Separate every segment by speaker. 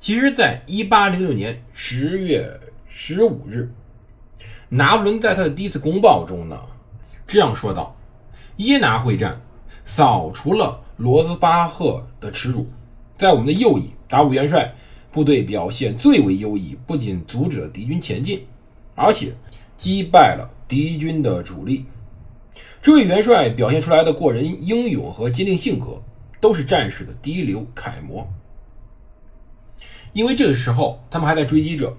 Speaker 1: 其实，在一八零六年十月十五日，拿破仑在他的第一次公报中呢，这样说道：“耶拿会战扫除了。”罗斯巴赫的耻辱，在我们的右翼，达武元帅部队表现最为优异，不仅阻止了敌军前进，而且击败了敌军的主力。这位元帅表现出来的过人英勇和坚定性格，都是战士的第一流楷模。因为这个时候他们还在追击着，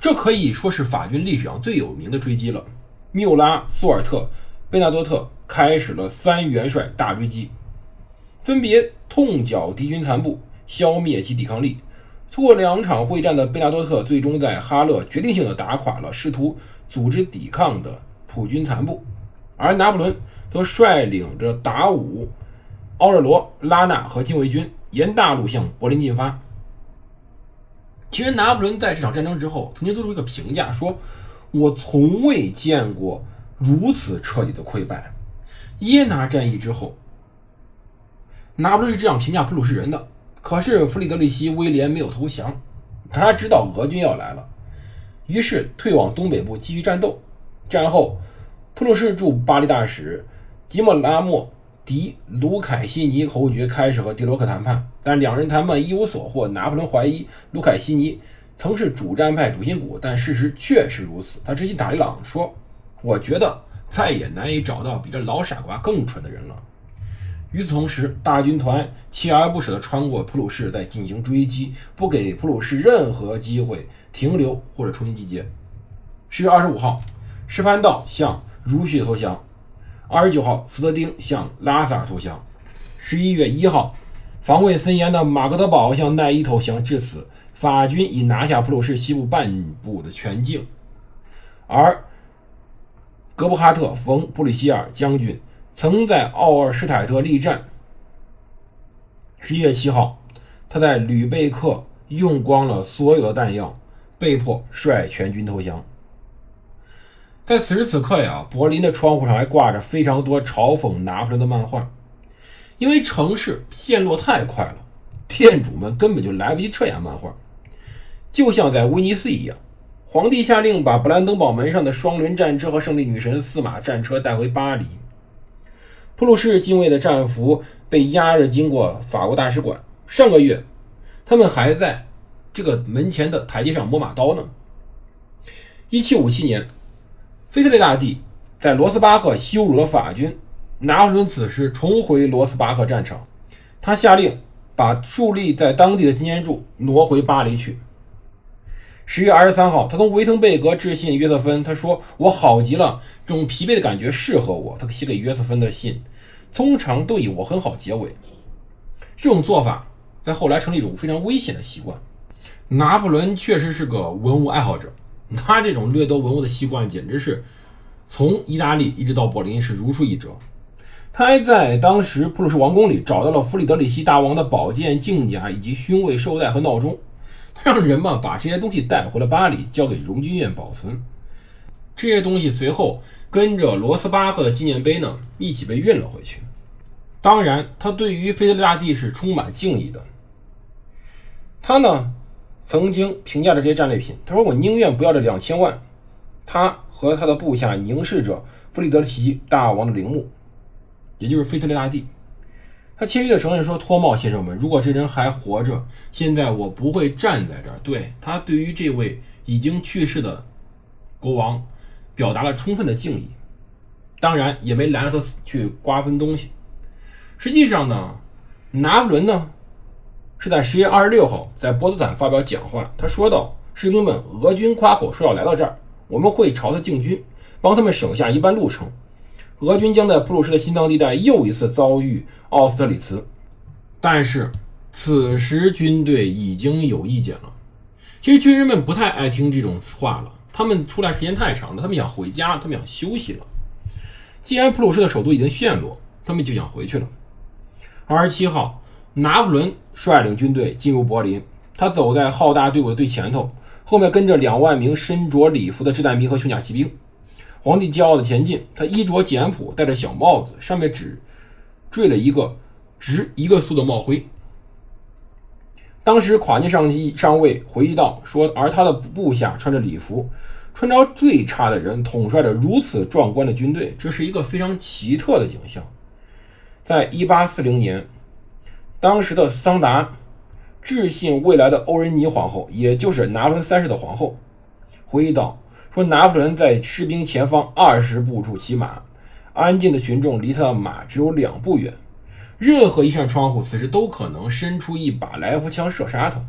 Speaker 1: 这可以说是法军历史上最有名的追击了。缪拉、苏尔特、贝纳多特开始了三元帅大追击。分别痛剿敌军残部，消灭其抵抗力。通过两场会战的贝纳多特，最终在哈勒决定性的打垮了试图组织抵抗的普军残部，而拿破仑则率领着达武、奥热罗、拉纳和禁卫军沿大路向柏林进发。其实，拿破仑在这场战争之后曾经做出一个评价，说：“我从未见过如此彻底的溃败。”耶拿战役之后。拿破仑是这样评价普鲁士人的。可是弗里德里希·威廉没有投降，他知道俄军要来了，于是退往东北部继续战斗。战后，普鲁士驻巴黎大使吉莫拉莫·迪·卢凯西尼侯爵开始和迪罗克谈判，但两人谈判一无所获。拿破仑怀疑卢凯西尼曾是主战派主心骨，但事实确实如此。他直接打里朗说：“我觉得再也难以找到比这老傻瓜更蠢的人了。”与此同时，大军团锲而不舍地穿过普鲁士，在进行追击，不给普鲁士任何机会停留或者重新集结。十月二十五号，施潘道向如许投降；二十九号，斯德丁向拉萨投降；十一月一号，防卫森严的马格德堡向奈伊投降。至此，法军已拿下普鲁士西部半部的全境，而格布哈特·冯·布里希尔将军。曾在奥尔施泰特力战。十一月七号，他在吕贝克用光了所有的弹药，被迫率全军投降。在此时此刻呀，柏林的窗户上还挂着非常多嘲讽拿破仑的漫画，因为城市陷落太快了，店主们根本就来不及撤下漫画，就像在威尼斯一样，皇帝下令把勃兰登堡门上的双轮战车和胜利女神四马战车带回巴黎。普鲁士禁卫的战俘被押着经过法国大使馆。上个月，他们还在这个门前的台阶上磨马刀呢。1757年，腓特烈大帝在罗斯巴赫羞辱了法军，拿破仑此时重回罗斯巴赫战场，他下令把树立在当地的纪念柱挪回巴黎去。十月二十三号，他从维滕贝格致信约瑟芬，他说：“我好极了，这种疲惫的感觉适合我。”他写给约瑟芬的信。通常都以“我很好”结尾，这种做法在后来成了一种非常危险的习惯。拿破仑确实是个文物爱好者，他这种掠夺文物的习惯简直是从意大利一直到柏林是如出一辙。他还在当时普鲁士王宫里找到了弗里德里希大王的宝剑、镜甲以及勋位绶带和闹钟，他让人们把这些东西带回了巴黎，交给荣军院保存。这些东西随后。跟着罗斯巴赫的纪念碑呢，一起被运了回去。当然，他对于腓特烈大帝是充满敬意的。他呢，曾经评价着这些战利品，他说：“我宁愿不要这两千万。”他和他的部下凝视着弗里德里希大王的陵墓，也就是腓特烈大帝。他谦虚的承认说：“托茂先生们，如果这人还活着，现在我不会站在这儿。”对他对于这位已经去世的国王。表达了充分的敬意，当然也没拦着他去瓜分东西。实际上呢，拿破仑呢是在十月二十六号在波茨坦发表讲话，他说道：“士兵们，俄军夸口说要来到这儿，我们会朝他进军，帮他们省下一半路程。俄军将在普鲁士的心脏地带又一次遭遇奥斯特里茨。但是此时军队已经有意见了，其实军人们不太爱听这种话了，他们出来时间太长了，他们想回家，他们想休息了。既然普鲁士的首都已经陷落，他们就想回去了。二十七号，拿破仑率领军队进入柏林，他走在浩大队伍的最前头，后面跟着两万名身着礼服的掷弹兵和胸甲骑兵。皇帝骄傲的前进，他衣着简朴，戴着小帽子，上面只缀了一个直一个苏的帽徽。当时垮尼上上尉回忆道：“说，而他的部下穿着礼服，穿着最差的人统帅着如此壮观的军队，这是一个非常奇特的景象。”在一八四零年，当时的桑达致信未来的欧仁妮皇后，也就是拿破仑三世的皇后，回忆道：“说拿破仑在士兵前方二十步处骑马，安静的群众离他的马只有两步远。”任何一扇窗户，此时都可能伸出一把来福枪射杀他。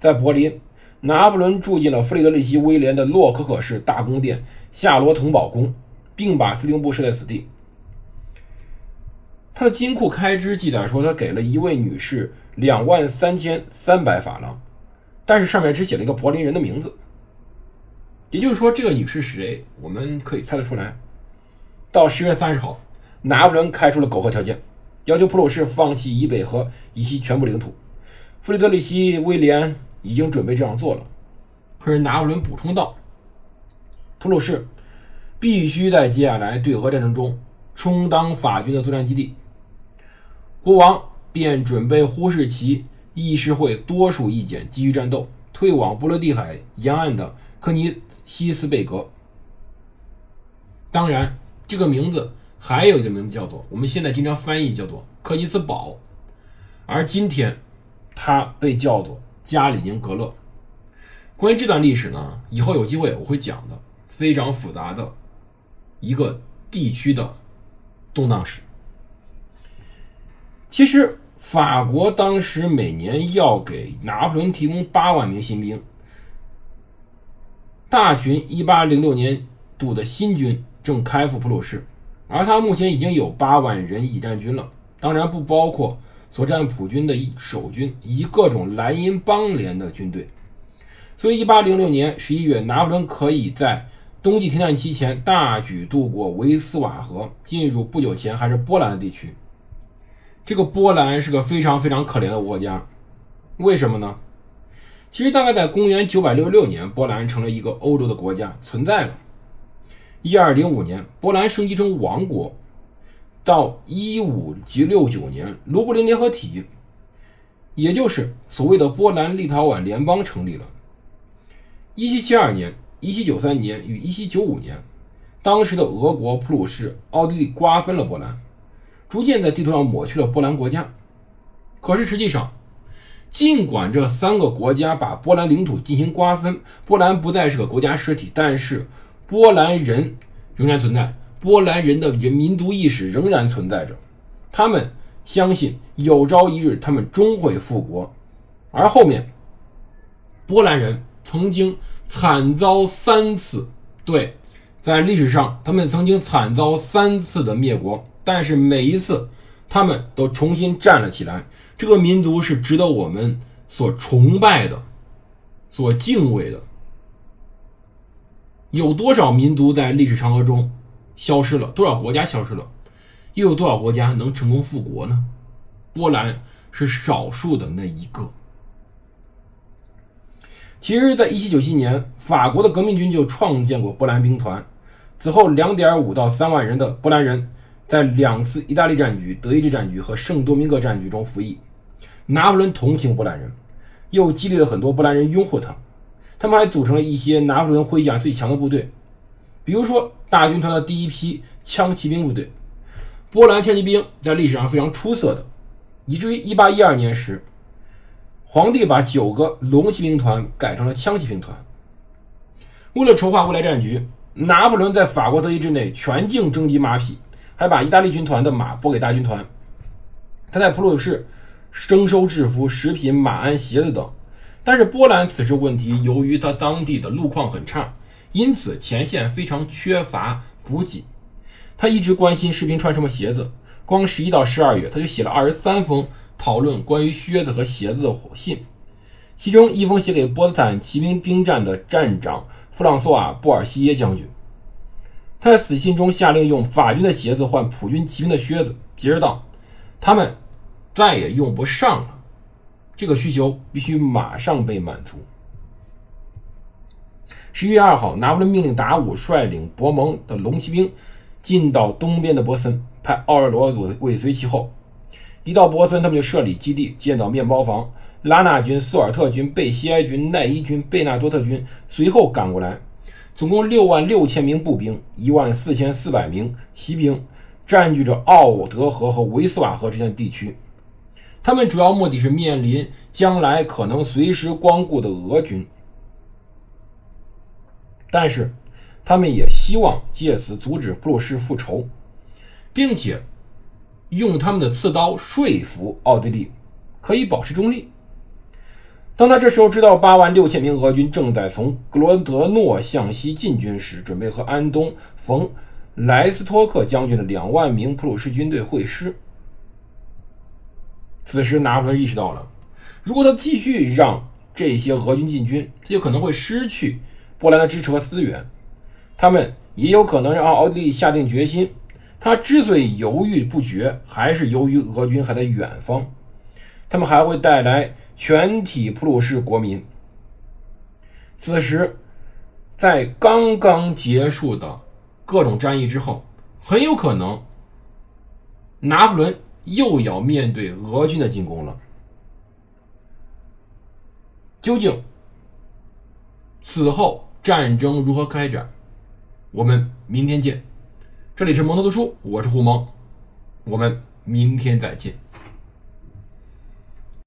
Speaker 1: 在柏林，拿破仑住进了弗里德里希·威廉的洛可可式大宫殿夏罗滕堡宫，并把司令部设在此地。他的金库开支记载说，他给了一位女士两万三千三百法郎，但是上面只写了一个柏林人的名字。也就是说，这个女士是谁，我们可以猜得出来。到十月三十号，拿破仑开出了苟合条件。要求普鲁士放弃以北和以西全部领土，弗里德里希·威廉已经准备这样做了。可是拿破仑补充道：“普鲁士必须在接下来对俄战争中充当法军的作战基地。”国王便准备忽视其议事会多数意见，继续战斗，退往波罗的海沿岸的科尼西斯贝格。当然，这个名字。还有一个名字叫做，我们现在经常翻译叫做科尼茨堡，而今天它被叫做加里宁格勒。关于这段历史呢，以后有机会我会讲的，非常复杂的一个地区的动荡史。其实法国当时每年要给拿破仑提供八万名新兵，大群一八零六年度的新军正开赴普鲁士。而他目前已经有八万人已战军了，当然不包括所占普军的守军以及各种蓝银邦联的军队。所以，一八零六年十一月，拿破仑可以在冬季停战期前大举渡过维斯瓦河，进入不久前还是波兰的地区。这个波兰是个非常非常可怜的国家，为什么呢？其实，大概在公元九百六十六年，波兰成了一个欧洲的国家，存在了。一二零五年，波兰升级成王国，到一五六九年，卢布林联合体，也就是所谓的波兰立陶宛联邦成立了。一七七二年、一七九三年与一七九五年，当时的俄国、普鲁士、奥地利瓜分了波兰，逐渐在地图上抹去了波兰国家。可是实际上，尽管这三个国家把波兰领土进行瓜分，波兰不再是个国家实体，但是。波兰人仍然存在，波兰人的人民族意识仍然存在着，他们相信有朝一日他们终会复国，而后面波兰人曾经惨遭三次，对，在历史上他们曾经惨遭三次的灭国，但是每一次他们都重新站了起来，这个民族是值得我们所崇拜的，所敬畏的。有多少民族在历史长河中消失了？多少国家消失了？又有多少国家能成功复国呢？波兰是少数的那一个。其实，在1797年，法国的革命军就创建过波兰兵团。此后，2.5到3万人的波兰人在两次意大利战局、德意志战局和圣多明各战局中服役。拿破仑同情波兰人，又激励了很多波兰人拥护他。他们还组成了一些拿破仑麾下最强的部队，比如说大军团的第一批枪骑兵部队。波兰枪骑兵在历史上非常出色的，以至于1812年时，皇帝把九个龙骑兵团改成了枪骑兵团。为了筹划未来战局，拿破仑在法国德意志内全境征集马匹，还把意大利军团的马拨给大军团。他在普鲁士征收制服、食品、马鞍、鞋子等。但是波兰此时问题，由于他当地的路况很差，因此前线非常缺乏补给。他一直关心士兵穿什么鞋子，光十一到十二月他就写了二十三封讨论关于靴子和鞋子的火信。其中一封写给波茨坦骑兵兵站的站长弗朗索瓦·布尔西耶将军。他在死信中下令用法军的鞋子换普军骑兵的靴子，解释道：“他们再也用不上了，这个需求必须马上被满足。”十一月二号，拿破仑命令达武率领博蒙的龙骑兵进到东边的博森，派奥尔罗尾尾随其后。一到博森，他们就设立基地，建造面包房。拉纳军、苏尔特军、贝西埃军、奈伊军、贝纳多特军随后赶过来。总共六万六千名步兵，一万四千四百名骑兵，占据着奥德河和维斯瓦河之间的地区。他们主要目的是面临将来可能随时光顾的俄军，但是他们也希望借此阻止普鲁士复仇，并且用他们的刺刀说服奥地利可以保持中立。当他这时候知道八万六千名俄军正在从格罗德诺向西进军时，准备和安东·冯·莱斯托克将军的两万名普鲁士军队会师。此时，拿破仑意识到了，如果他继续让这些俄军进军，他就可能会失去波兰的支持和资源，他们也有可能让奥地利下定决心。他之所以犹豫不决，还是由于俄军还在远方，他们还会带来。全体普鲁士国民，此时在刚刚结束的各种战役之后，很有可能拿破仑又要面对俄军的进攻了。究竟此后战争如何开展？我们明天见。这里是蒙头读书，我是胡蒙，我们明天再见。